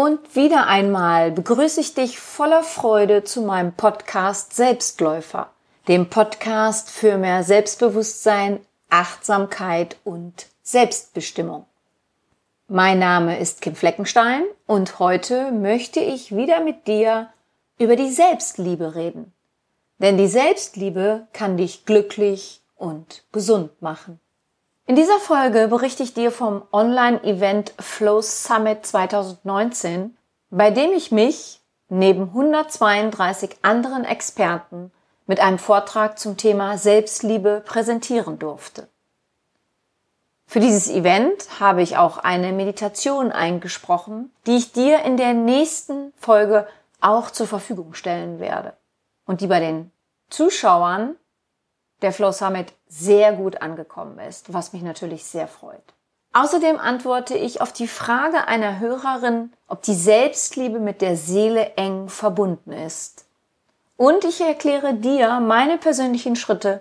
Und wieder einmal begrüße ich dich voller Freude zu meinem Podcast Selbstläufer, dem Podcast für mehr Selbstbewusstsein, Achtsamkeit und Selbstbestimmung. Mein Name ist Kim Fleckenstein und heute möchte ich wieder mit dir über die Selbstliebe reden. Denn die Selbstliebe kann dich glücklich und gesund machen. In dieser Folge berichte ich dir vom Online-Event Flow Summit 2019, bei dem ich mich neben 132 anderen Experten mit einem Vortrag zum Thema Selbstliebe präsentieren durfte. Für dieses Event habe ich auch eine Meditation eingesprochen, die ich dir in der nächsten Folge auch zur Verfügung stellen werde und die bei den Zuschauern der Flow Summit sehr gut angekommen ist, was mich natürlich sehr freut. Außerdem antworte ich auf die Frage einer Hörerin, ob die Selbstliebe mit der Seele eng verbunden ist. Und ich erkläre dir meine persönlichen Schritte,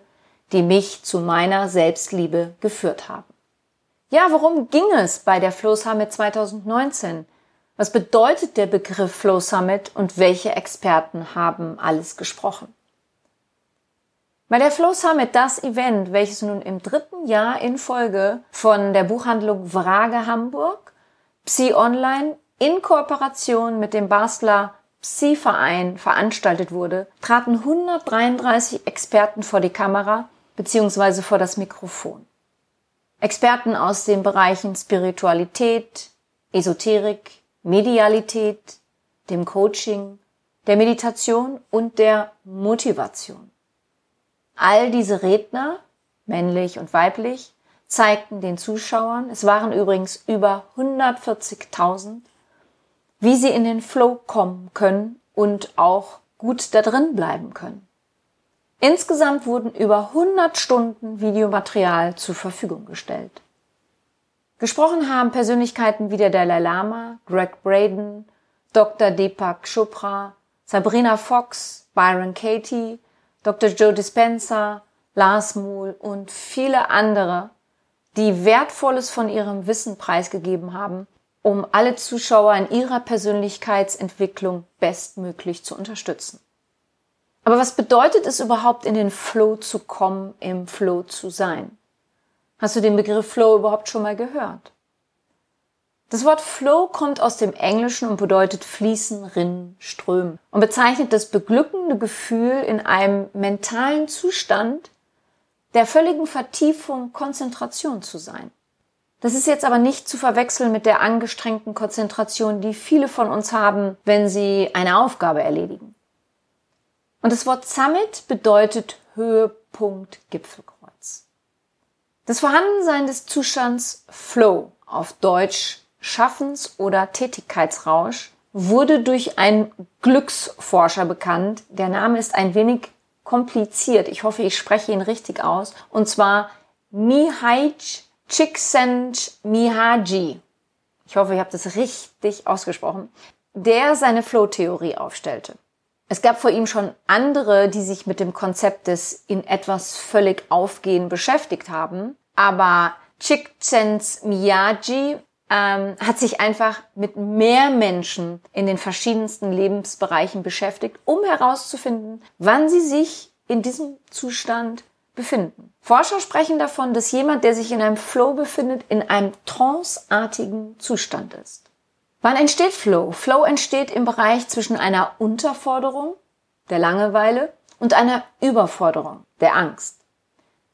die mich zu meiner Selbstliebe geführt haben. Ja, worum ging es bei der Flow Summit 2019? Was bedeutet der Begriff Flow Summit und welche Experten haben alles gesprochen? Bei der Flow Summit, das Event, welches nun im dritten Jahr in Folge von der Buchhandlung Vrage Hamburg, Psi Online in Kooperation mit dem Basler Psi-Verein veranstaltet wurde, traten 133 Experten vor die Kamera bzw. vor das Mikrofon. Experten aus den Bereichen Spiritualität, Esoterik, Medialität, dem Coaching, der Meditation und der Motivation. All diese Redner, männlich und weiblich, zeigten den Zuschauern, es waren übrigens über 140.000, wie sie in den Flow kommen können und auch gut da drin bleiben können. Insgesamt wurden über 100 Stunden Videomaterial zur Verfügung gestellt. Gesprochen haben Persönlichkeiten wie der Dalai Lama, Greg Braden, Dr. Deepak Chopra, Sabrina Fox, Byron Katie, Dr. Joe Dispenza, Lars Mohl und viele andere, die Wertvolles von ihrem Wissen preisgegeben haben, um alle Zuschauer in ihrer Persönlichkeitsentwicklung bestmöglich zu unterstützen. Aber was bedeutet es überhaupt, in den Flow zu kommen, im Flow zu sein? Hast du den Begriff Flow überhaupt schon mal gehört? Das Wort Flow kommt aus dem Englischen und bedeutet fließen, rinnen, strömen und bezeichnet das beglückende Gefühl in einem mentalen Zustand der völligen Vertiefung, Konzentration zu sein. Das ist jetzt aber nicht zu verwechseln mit der angestrengten Konzentration, die viele von uns haben, wenn sie eine Aufgabe erledigen. Und das Wort Summit bedeutet Höhepunkt, Gipfelkreuz. Das Vorhandensein des Zustands Flow auf Deutsch Schaffens- oder Tätigkeitsrausch wurde durch einen Glücksforscher bekannt. Der Name ist ein wenig kompliziert. Ich hoffe, ich spreche ihn richtig aus. Und zwar Mihaij Csikszentmihalyi. Ich hoffe, ich habe das richtig ausgesprochen. Der seine Flow-Theorie aufstellte. Es gab vor ihm schon andere, die sich mit dem Konzept des in etwas völlig aufgehen beschäftigt haben. Aber Csikszentmihalyi ähm, hat sich einfach mit mehr Menschen in den verschiedensten Lebensbereichen beschäftigt, um herauszufinden, wann sie sich in diesem Zustand befinden. Forscher sprechen davon, dass jemand, der sich in einem Flow befindet, in einem tranceartigen Zustand ist. Wann entsteht Flow? Flow entsteht im Bereich zwischen einer Unterforderung, der Langeweile, und einer Überforderung, der Angst.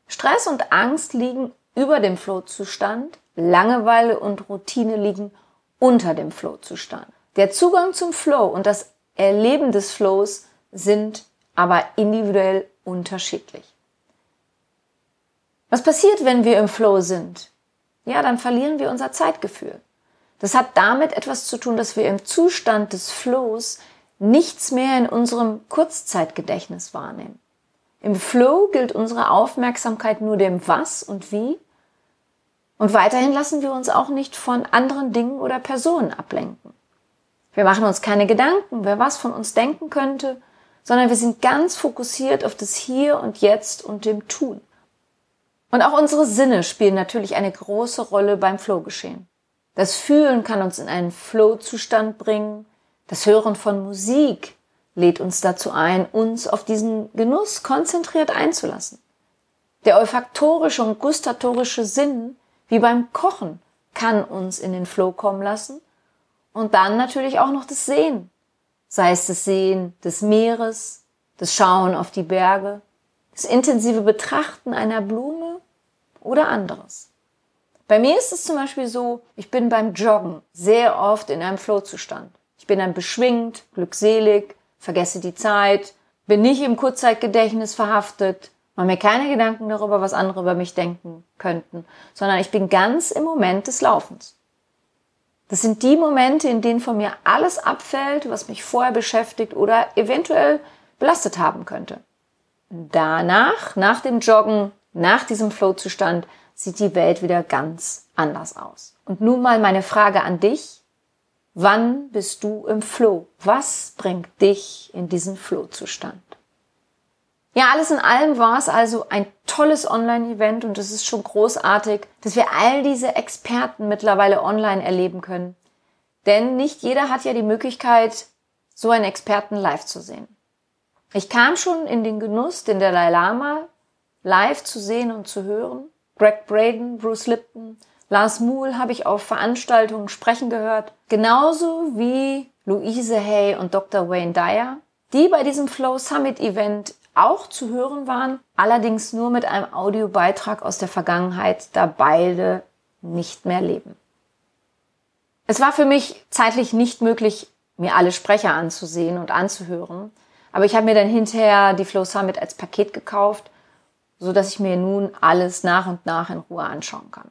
Stress und Angst liegen über dem Flow-Zustand, Langeweile und Routine liegen unter dem Flow-Zustand. Der Zugang zum Flow und das Erleben des Flows sind aber individuell unterschiedlich. Was passiert, wenn wir im Flow sind? Ja, dann verlieren wir unser Zeitgefühl. Das hat damit etwas zu tun, dass wir im Zustand des Flows nichts mehr in unserem Kurzzeitgedächtnis wahrnehmen. Im Flow gilt unsere Aufmerksamkeit nur dem Was und Wie und weiterhin lassen wir uns auch nicht von anderen Dingen oder Personen ablenken. Wir machen uns keine Gedanken, wer was von uns denken könnte, sondern wir sind ganz fokussiert auf das Hier und Jetzt und dem Tun. Und auch unsere Sinne spielen natürlich eine große Rolle beim Flowgeschehen. Das Fühlen kann uns in einen Flow-Zustand bringen. Das Hören von Musik lädt uns dazu ein, uns auf diesen Genuss konzentriert einzulassen. Der olfaktorische und gustatorische Sinn, wie beim Kochen, kann uns in den Flow kommen lassen. Und dann natürlich auch noch das Sehen. Sei es das Sehen des Meeres, das Schauen auf die Berge, das intensive Betrachten einer Blume oder anderes. Bei mir ist es zum Beispiel so, ich bin beim Joggen sehr oft in einem Flow-Zustand. Ich bin dann beschwingt, glückselig, vergesse die Zeit, bin nicht im Kurzzeitgedächtnis verhaftet, mache mir keine Gedanken darüber, was andere über mich denken könnten, sondern ich bin ganz im Moment des Laufens. Das sind die Momente, in denen von mir alles abfällt, was mich vorher beschäftigt oder eventuell belastet haben könnte. Danach, nach dem Joggen, nach diesem Flow-Zustand, sieht die Welt wieder ganz anders aus. Und nun mal meine Frage an dich. Wann bist du im Flow? Was bringt dich in diesen Flow-Zustand? Ja, alles in allem war es also ein tolles Online-Event und es ist schon großartig, dass wir all diese Experten mittlerweile online erleben können. Denn nicht jeder hat ja die Möglichkeit, so einen Experten live zu sehen. Ich kam schon in den Genuss, den Dalai Lama live zu sehen und zu hören. Greg Braden, Bruce Lipton, Lars Muhl habe ich auf Veranstaltungen sprechen gehört. Genauso wie Louise Hay und Dr. Wayne Dyer, die bei diesem Flow Summit Event auch zu hören waren, allerdings nur mit einem Audiobeitrag aus der Vergangenheit, da beide nicht mehr leben. Es war für mich zeitlich nicht möglich, mir alle Sprecher anzusehen und anzuhören, aber ich habe mir dann hinterher die Flow Summit als Paket gekauft, so dass ich mir nun alles nach und nach in Ruhe anschauen kann.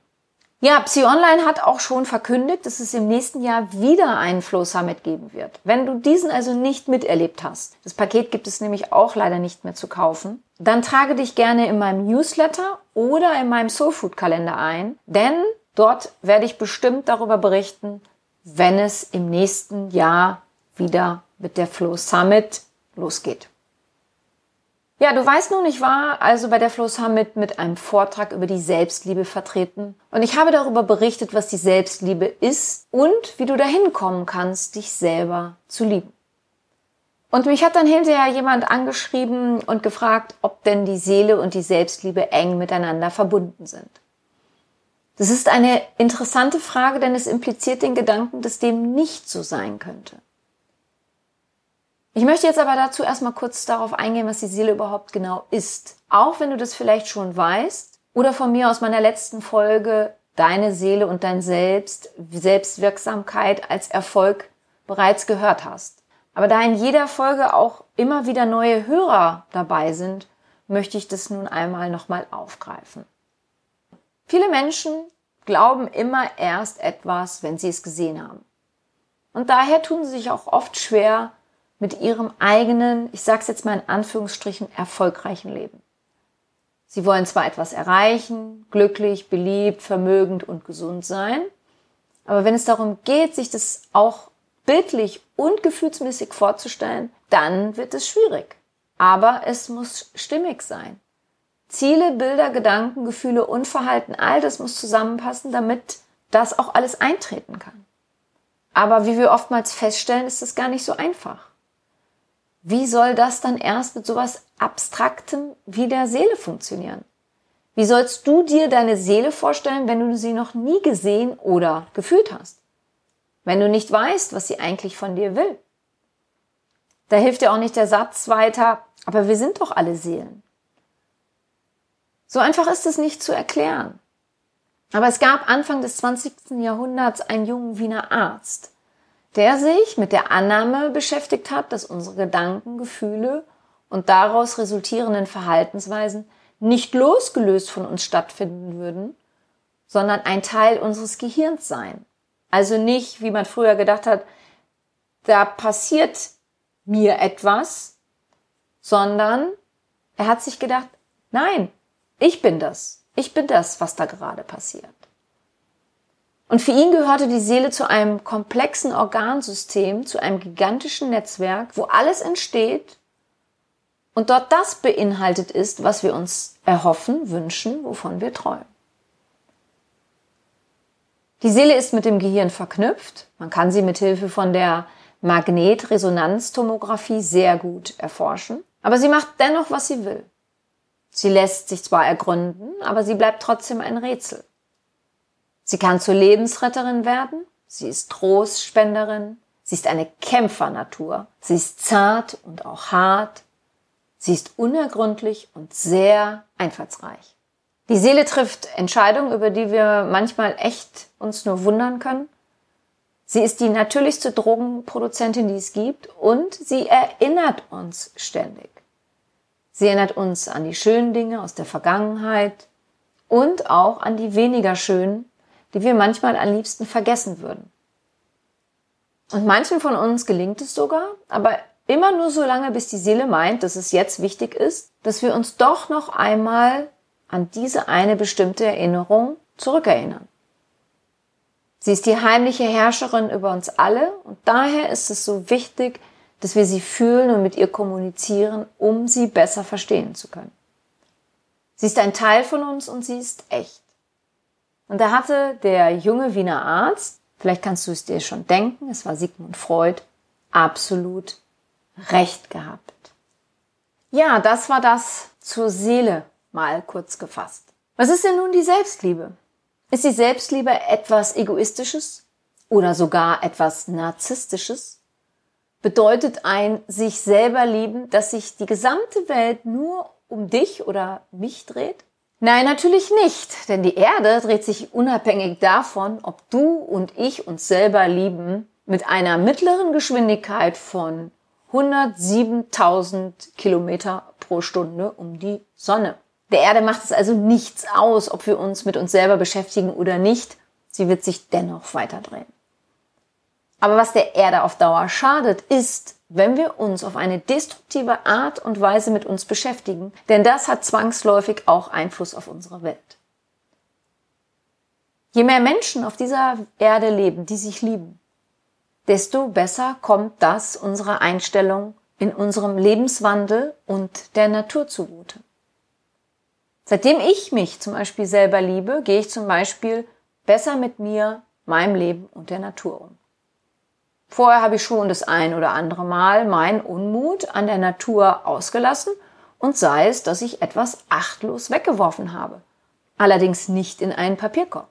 Ja, Psy Online hat auch schon verkündigt, dass es im nächsten Jahr wieder einen Flow Summit geben wird. Wenn du diesen also nicht miterlebt hast, das Paket gibt es nämlich auch leider nicht mehr zu kaufen, dann trage dich gerne in meinem Newsletter oder in meinem Soulfood Kalender ein, denn dort werde ich bestimmt darüber berichten, wenn es im nächsten Jahr wieder mit der Flow Summit losgeht. Ja, du weißt nun, ich war also bei der Flow Summit mit einem Vortrag über die Selbstliebe vertreten und ich habe darüber berichtet, was die Selbstliebe ist und wie du dahin kommen kannst, dich selber zu lieben. Und mich hat dann hinterher jemand angeschrieben und gefragt, ob denn die Seele und die Selbstliebe eng miteinander verbunden sind. Das ist eine interessante Frage, denn es impliziert den Gedanken, dass dem nicht so sein könnte. Ich möchte jetzt aber dazu erstmal kurz darauf eingehen, was die Seele überhaupt genau ist. Auch wenn du das vielleicht schon weißt oder von mir aus meiner letzten Folge deine Seele und dein Selbst, Selbstwirksamkeit als Erfolg bereits gehört hast. Aber da in jeder Folge auch immer wieder neue Hörer dabei sind, möchte ich das nun einmal nochmal aufgreifen. Viele Menschen glauben immer erst etwas, wenn sie es gesehen haben. Und daher tun sie sich auch oft schwer, mit ihrem eigenen, ich sage es jetzt mal in Anführungsstrichen, erfolgreichen Leben. Sie wollen zwar etwas erreichen, glücklich, beliebt, vermögend und gesund sein, aber wenn es darum geht, sich das auch bildlich und gefühlsmäßig vorzustellen, dann wird es schwierig. Aber es muss stimmig sein. Ziele, Bilder, Gedanken, Gefühle und Verhalten, all das muss zusammenpassen, damit das auch alles eintreten kann. Aber wie wir oftmals feststellen, ist das gar nicht so einfach. Wie soll das dann erst mit sowas Abstraktem wie der Seele funktionieren? Wie sollst du dir deine Seele vorstellen, wenn du sie noch nie gesehen oder gefühlt hast? Wenn du nicht weißt, was sie eigentlich von dir will? Da hilft dir auch nicht der Satz weiter, aber wir sind doch alle Seelen. So einfach ist es nicht zu erklären. Aber es gab Anfang des 20. Jahrhunderts einen jungen Wiener Arzt, der sich mit der Annahme beschäftigt hat, dass unsere Gedanken, Gefühle und daraus resultierenden Verhaltensweisen nicht losgelöst von uns stattfinden würden, sondern ein Teil unseres Gehirns seien. Also nicht, wie man früher gedacht hat, da passiert mir etwas, sondern er hat sich gedacht, nein, ich bin das. Ich bin das, was da gerade passiert. Und für ihn gehörte die Seele zu einem komplexen Organsystem, zu einem gigantischen Netzwerk, wo alles entsteht und dort das beinhaltet ist, was wir uns erhoffen, wünschen, wovon wir träumen. Die Seele ist mit dem Gehirn verknüpft. Man kann sie mit Hilfe von der Magnetresonanztomographie sehr gut erforschen. Aber sie macht dennoch, was sie will. Sie lässt sich zwar ergründen, aber sie bleibt trotzdem ein Rätsel. Sie kann zur Lebensretterin werden, sie ist Trostspenderin, sie ist eine Kämpfernatur, sie ist zart und auch hart, sie ist unergründlich und sehr einfallsreich. Die Seele trifft Entscheidungen, über die wir manchmal echt uns nur wundern können. Sie ist die natürlichste Drogenproduzentin, die es gibt und sie erinnert uns ständig. Sie erinnert uns an die schönen Dinge aus der Vergangenheit und auch an die weniger schönen, die wir manchmal am liebsten vergessen würden. Und manchen von uns gelingt es sogar, aber immer nur so lange, bis die Seele meint, dass es jetzt wichtig ist, dass wir uns doch noch einmal an diese eine bestimmte Erinnerung zurückerinnern. Sie ist die heimliche Herrscherin über uns alle und daher ist es so wichtig, dass wir sie fühlen und mit ihr kommunizieren, um sie besser verstehen zu können. Sie ist ein Teil von uns und sie ist echt. Und da hatte der junge Wiener Arzt, vielleicht kannst du es dir schon denken, es war Sigmund Freud, absolut recht gehabt. Ja, das war das zur Seele mal kurz gefasst. Was ist denn nun die Selbstliebe? Ist die Selbstliebe etwas Egoistisches oder sogar etwas Narzisstisches? Bedeutet ein sich selber lieben, dass sich die gesamte Welt nur um dich oder mich dreht? Nein, natürlich nicht, denn die Erde dreht sich unabhängig davon, ob du und ich uns selber lieben, mit einer mittleren Geschwindigkeit von 107.000 Kilometer pro Stunde um die Sonne. Der Erde macht es also nichts aus, ob wir uns mit uns selber beschäftigen oder nicht. Sie wird sich dennoch weiterdrehen. Aber was der Erde auf Dauer schadet, ist, wenn wir uns auf eine destruktive Art und Weise mit uns beschäftigen, denn das hat zwangsläufig auch Einfluss auf unsere Welt. Je mehr Menschen auf dieser Erde leben, die sich lieben, desto besser kommt das unserer Einstellung in unserem Lebenswandel und der Natur zugute. Seitdem ich mich zum Beispiel selber liebe, gehe ich zum Beispiel besser mit mir, meinem Leben und der Natur um. Vorher habe ich schon das ein oder andere Mal meinen Unmut an der Natur ausgelassen und sei es, dass ich etwas achtlos weggeworfen habe. Allerdings nicht in einen Papierkorb.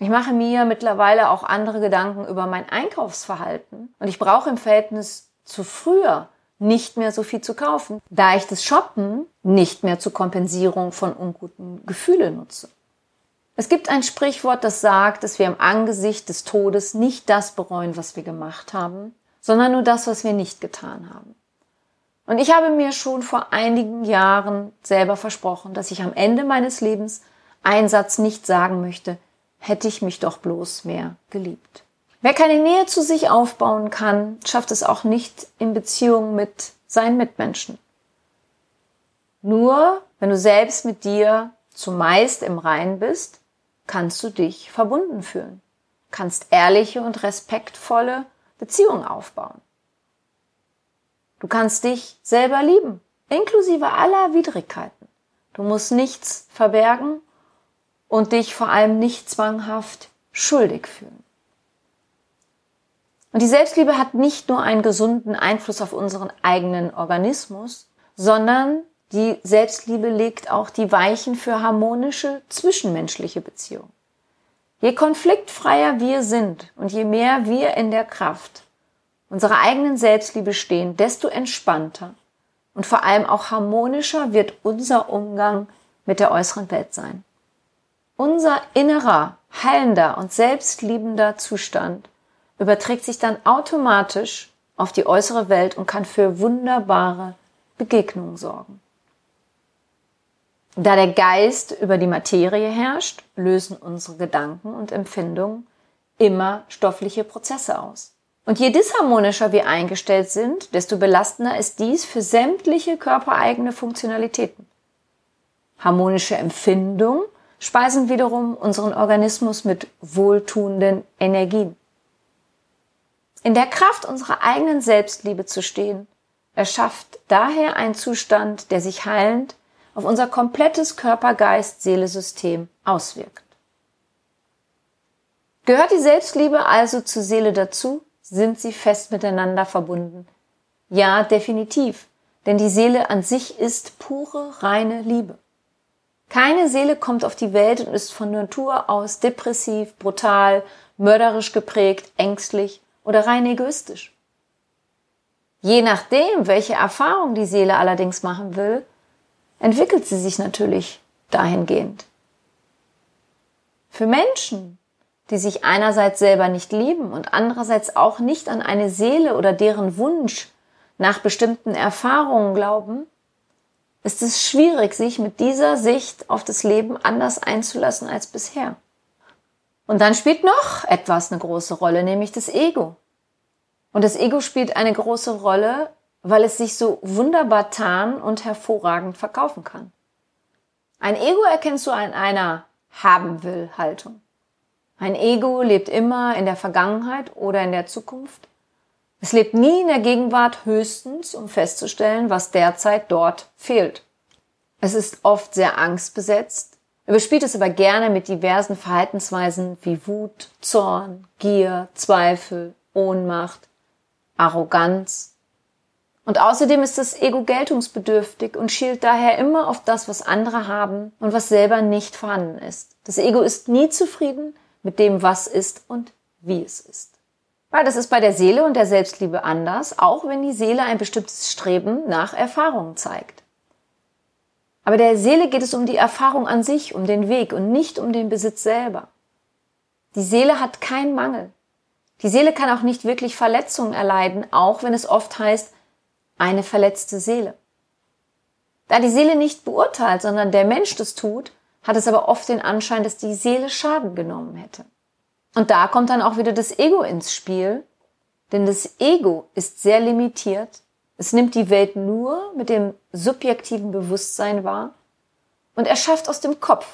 Ich mache mir mittlerweile auch andere Gedanken über mein Einkaufsverhalten und ich brauche im Verhältnis zu früher nicht mehr so viel zu kaufen, da ich das Shoppen nicht mehr zur Kompensierung von unguten Gefühlen nutze. Es gibt ein Sprichwort, das sagt, dass wir im Angesicht des Todes nicht das bereuen, was wir gemacht haben, sondern nur das, was wir nicht getan haben. Und ich habe mir schon vor einigen Jahren selber versprochen, dass ich am Ende meines Lebens einen Satz nicht sagen möchte, hätte ich mich doch bloß mehr geliebt. Wer keine Nähe zu sich aufbauen kann, schafft es auch nicht in Beziehung mit seinen Mitmenschen. Nur wenn du selbst mit dir zumeist im Rein bist, kannst du dich verbunden fühlen, kannst ehrliche und respektvolle Beziehungen aufbauen. Du kannst dich selber lieben, inklusive aller Widrigkeiten. Du musst nichts verbergen und dich vor allem nicht zwanghaft schuldig fühlen. Und die Selbstliebe hat nicht nur einen gesunden Einfluss auf unseren eigenen Organismus, sondern die Selbstliebe legt auch die Weichen für harmonische zwischenmenschliche Beziehungen. Je konfliktfreier wir sind und je mehr wir in der Kraft unserer eigenen Selbstliebe stehen, desto entspannter und vor allem auch harmonischer wird unser Umgang mit der äußeren Welt sein. Unser innerer, heilender und selbstliebender Zustand überträgt sich dann automatisch auf die äußere Welt und kann für wunderbare Begegnungen sorgen. Da der Geist über die Materie herrscht, lösen unsere Gedanken und Empfindungen immer stoffliche Prozesse aus. Und je disharmonischer wir eingestellt sind, desto belastender ist dies für sämtliche körpereigene Funktionalitäten. Harmonische Empfindungen speisen wiederum unseren Organismus mit wohltuenden Energien. In der Kraft unserer eigenen Selbstliebe zu stehen, erschafft daher einen Zustand, der sich heilend auf unser komplettes Körper-Geist-Seele-System auswirkt. Gehört die Selbstliebe also zur Seele dazu? Sind sie fest miteinander verbunden? Ja, definitiv. Denn die Seele an sich ist pure, reine Liebe. Keine Seele kommt auf die Welt und ist von Natur aus depressiv, brutal, mörderisch geprägt, ängstlich oder rein egoistisch. Je nachdem, welche Erfahrung die Seele allerdings machen will, entwickelt sie sich natürlich dahingehend. Für Menschen, die sich einerseits selber nicht lieben und andererseits auch nicht an eine Seele oder deren Wunsch nach bestimmten Erfahrungen glauben, ist es schwierig, sich mit dieser Sicht auf das Leben anders einzulassen als bisher. Und dann spielt noch etwas eine große Rolle, nämlich das Ego. Und das Ego spielt eine große Rolle, weil es sich so wunderbar tarn und hervorragend verkaufen kann. Ein Ego erkennst du an einer haben will Haltung. Ein Ego lebt immer in der Vergangenheit oder in der Zukunft. Es lebt nie in der Gegenwart höchstens, um festzustellen, was derzeit dort fehlt. Es ist oft sehr angstbesetzt, überspielt es aber gerne mit diversen Verhaltensweisen wie Wut, Zorn, Gier, Zweifel, Ohnmacht, Arroganz. Und außerdem ist das Ego geltungsbedürftig und schielt daher immer auf das, was andere haben und was selber nicht vorhanden ist. Das Ego ist nie zufrieden mit dem, was ist und wie es ist. Weil das ist bei der Seele und der Selbstliebe anders, auch wenn die Seele ein bestimmtes Streben nach Erfahrung zeigt. Aber der Seele geht es um die Erfahrung an sich, um den Weg und nicht um den Besitz selber. Die Seele hat keinen Mangel. Die Seele kann auch nicht wirklich Verletzungen erleiden, auch wenn es oft heißt, eine verletzte Seele. Da die Seele nicht beurteilt, sondern der Mensch das tut, hat es aber oft den Anschein, dass die Seele Schaden genommen hätte. Und da kommt dann auch wieder das Ego ins Spiel, denn das Ego ist sehr limitiert. Es nimmt die Welt nur mit dem subjektiven Bewusstsein wahr und erschafft aus dem Kopf,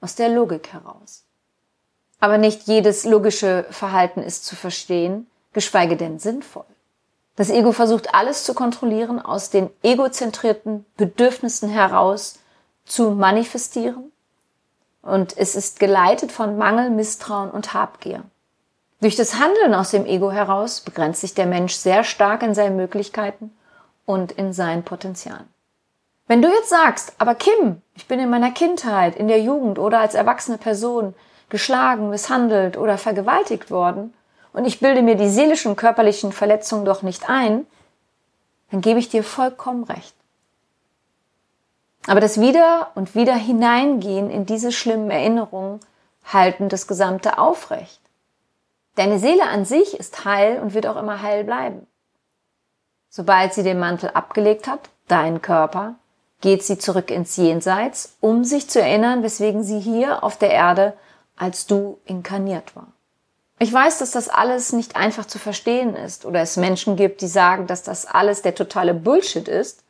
aus der Logik heraus. Aber nicht jedes logische Verhalten ist zu verstehen, geschweige denn sinnvoll. Das Ego versucht alles zu kontrollieren, aus den egozentrierten Bedürfnissen heraus zu manifestieren und es ist geleitet von Mangel, Misstrauen und Habgier. Durch das Handeln aus dem Ego heraus begrenzt sich der Mensch sehr stark in seinen Möglichkeiten und in seinen Potenzialen. Wenn du jetzt sagst, aber Kim, ich bin in meiner Kindheit, in der Jugend oder als erwachsene Person geschlagen, misshandelt oder vergewaltigt worden und ich bilde mir die seelischen und körperlichen Verletzungen doch nicht ein, dann gebe ich dir vollkommen recht. Aber das Wieder und wieder hineingehen in diese schlimmen Erinnerungen halten das Gesamte aufrecht. Deine Seele an sich ist heil und wird auch immer heil bleiben. Sobald sie den Mantel abgelegt hat, dein Körper, geht sie zurück ins Jenseits, um sich zu erinnern, weswegen sie hier auf der Erde als du inkarniert war. Ich weiß, dass das alles nicht einfach zu verstehen ist oder es Menschen gibt, die sagen, dass das alles der totale Bullshit ist.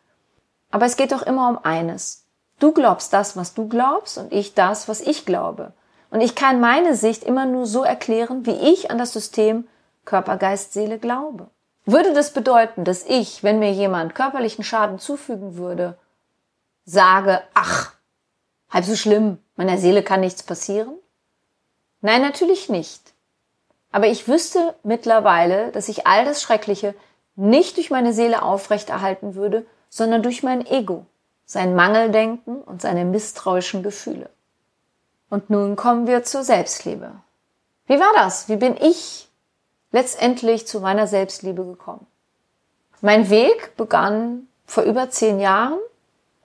Aber es geht doch immer um eines. Du glaubst das, was du glaubst und ich das, was ich glaube. Und ich kann meine Sicht immer nur so erklären, wie ich an das System Körper, Geist, Seele glaube. Würde das bedeuten, dass ich, wenn mir jemand körperlichen Schaden zufügen würde, sage, ach, halb so schlimm, meiner Seele kann nichts passieren? Nein, natürlich nicht. Aber ich wüsste mittlerweile, dass ich all das Schreckliche nicht durch meine Seele aufrechterhalten würde, sondern durch mein Ego, sein Mangeldenken und seine misstrauischen Gefühle. Und nun kommen wir zur Selbstliebe. Wie war das? Wie bin ich letztendlich zu meiner Selbstliebe gekommen? Mein Weg begann vor über zehn Jahren,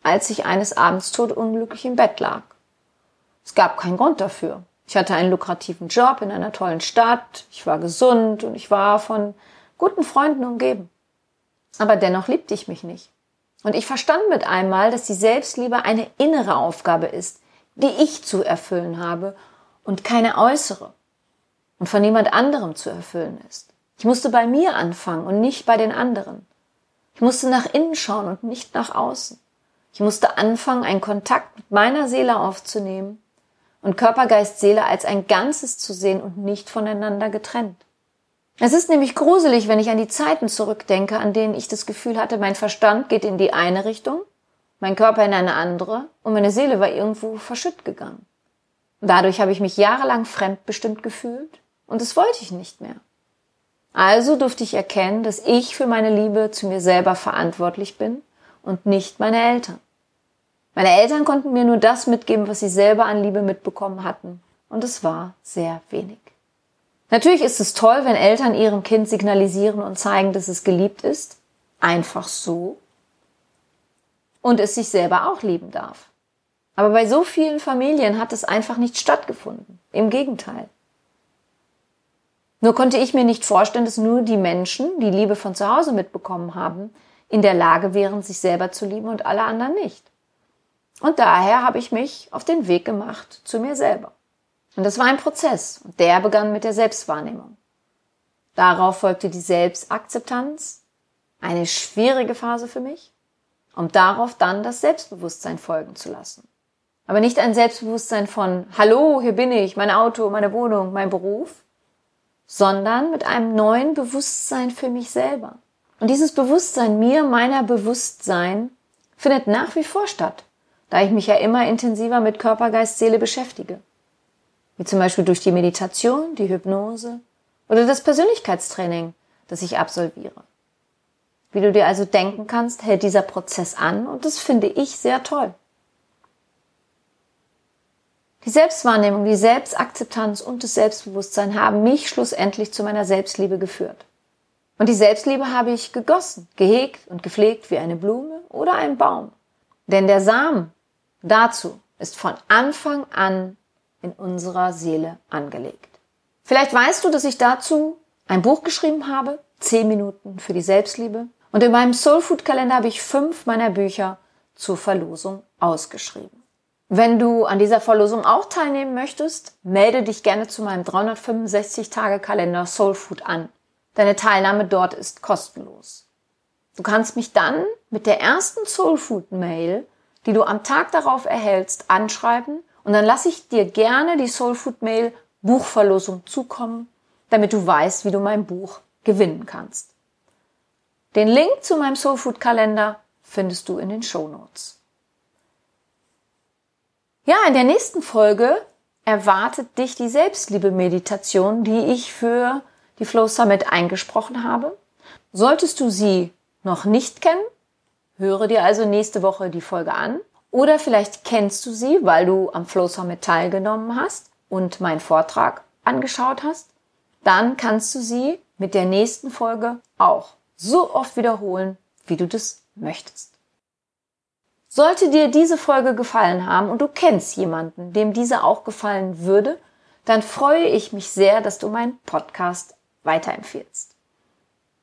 als ich eines Abends todunglücklich im Bett lag. Es gab keinen Grund dafür. Ich hatte einen lukrativen Job in einer tollen Stadt, ich war gesund und ich war von guten Freunden umgeben. Aber dennoch liebte ich mich nicht. Und ich verstand mit einmal, dass die Selbstliebe eine innere Aufgabe ist, die ich zu erfüllen habe und keine äußere und von niemand anderem zu erfüllen ist. Ich musste bei mir anfangen und nicht bei den anderen. Ich musste nach innen schauen und nicht nach außen. Ich musste anfangen, einen Kontakt mit meiner Seele aufzunehmen und Körper, Geist, Seele als ein Ganzes zu sehen und nicht voneinander getrennt. Es ist nämlich gruselig, wenn ich an die Zeiten zurückdenke, an denen ich das Gefühl hatte, mein Verstand geht in die eine Richtung, mein Körper in eine andere und meine Seele war irgendwo verschütt gegangen. Dadurch habe ich mich jahrelang fremdbestimmt gefühlt, Und das wollte ich nicht mehr. Also durfte ich erkennen, dass ich für meine Liebe zu mir selber verantwortlich bin und nicht meine Eltern. Meine Eltern konnten mir nur das mitgeben, was sie selber an Liebe mitbekommen hatten. Und es war sehr wenig. Natürlich ist es toll, wenn Eltern ihrem Kind signalisieren und zeigen, dass es geliebt ist. Einfach so. Und es sich selber auch lieben darf. Aber bei so vielen Familien hat es einfach nicht stattgefunden. Im Gegenteil. Nur konnte ich mir nicht vorstellen, dass nur die Menschen, die Liebe von zu Hause mitbekommen haben, in der Lage wären, sich selber zu lieben und alle anderen nicht. Und daher habe ich mich auf den Weg gemacht zu mir selber. Und das war ein Prozess und der begann mit der Selbstwahrnehmung. Darauf folgte die Selbstakzeptanz, eine schwierige Phase für mich, um darauf dann das Selbstbewusstsein folgen zu lassen. Aber nicht ein Selbstbewusstsein von Hallo, hier bin ich, mein Auto, meine Wohnung, mein Beruf, sondern mit einem neuen Bewusstsein für mich selber. Und dieses Bewusstsein mir, meiner Bewusstsein, findet nach wie vor statt, da ich mich ja immer intensiver mit Körper, Geist, Seele beschäftige. Wie zum Beispiel durch die Meditation, die Hypnose oder das Persönlichkeitstraining, das ich absolviere. Wie du dir also denken kannst, hält dieser Prozess an und das finde ich sehr toll. Die Selbstwahrnehmung, die Selbstakzeptanz und das Selbstbewusstsein haben mich schlussendlich zu meiner Selbstliebe geführt. Und die Selbstliebe habe ich gegossen, gehegt und gepflegt wie eine Blume oder ein Baum. Denn der Samen dazu ist von Anfang an in unserer Seele angelegt. Vielleicht weißt du, dass ich dazu ein Buch geschrieben habe, 10 Minuten für die Selbstliebe. Und in meinem Soulfood Kalender habe ich fünf meiner Bücher zur Verlosung ausgeschrieben. Wenn du an dieser Verlosung auch teilnehmen möchtest, melde dich gerne zu meinem 365-Tage-Kalender Soul Food an. Deine Teilnahme dort ist kostenlos. Du kannst mich dann mit der ersten Soul Food Mail, die du am Tag darauf erhältst, anschreiben und dann lasse ich dir gerne die Soul Food Mail Buchverlosung zukommen, damit du weißt, wie du mein Buch gewinnen kannst. Den Link zu meinem Soul Food Kalender findest du in den Show Notes. Ja, in der nächsten Folge erwartet dich die Selbstliebe-Meditation, die ich für die Flow Summit eingesprochen habe. Solltest du sie noch nicht kennen, höre dir also nächste Woche die Folge an. Oder vielleicht kennst du sie, weil du am Flow Summit teilgenommen hast und meinen Vortrag angeschaut hast. Dann kannst du sie mit der nächsten Folge auch so oft wiederholen, wie du das möchtest. Sollte dir diese Folge gefallen haben und du kennst jemanden, dem diese auch gefallen würde, dann freue ich mich sehr, dass du meinen Podcast weiterempfiehlst.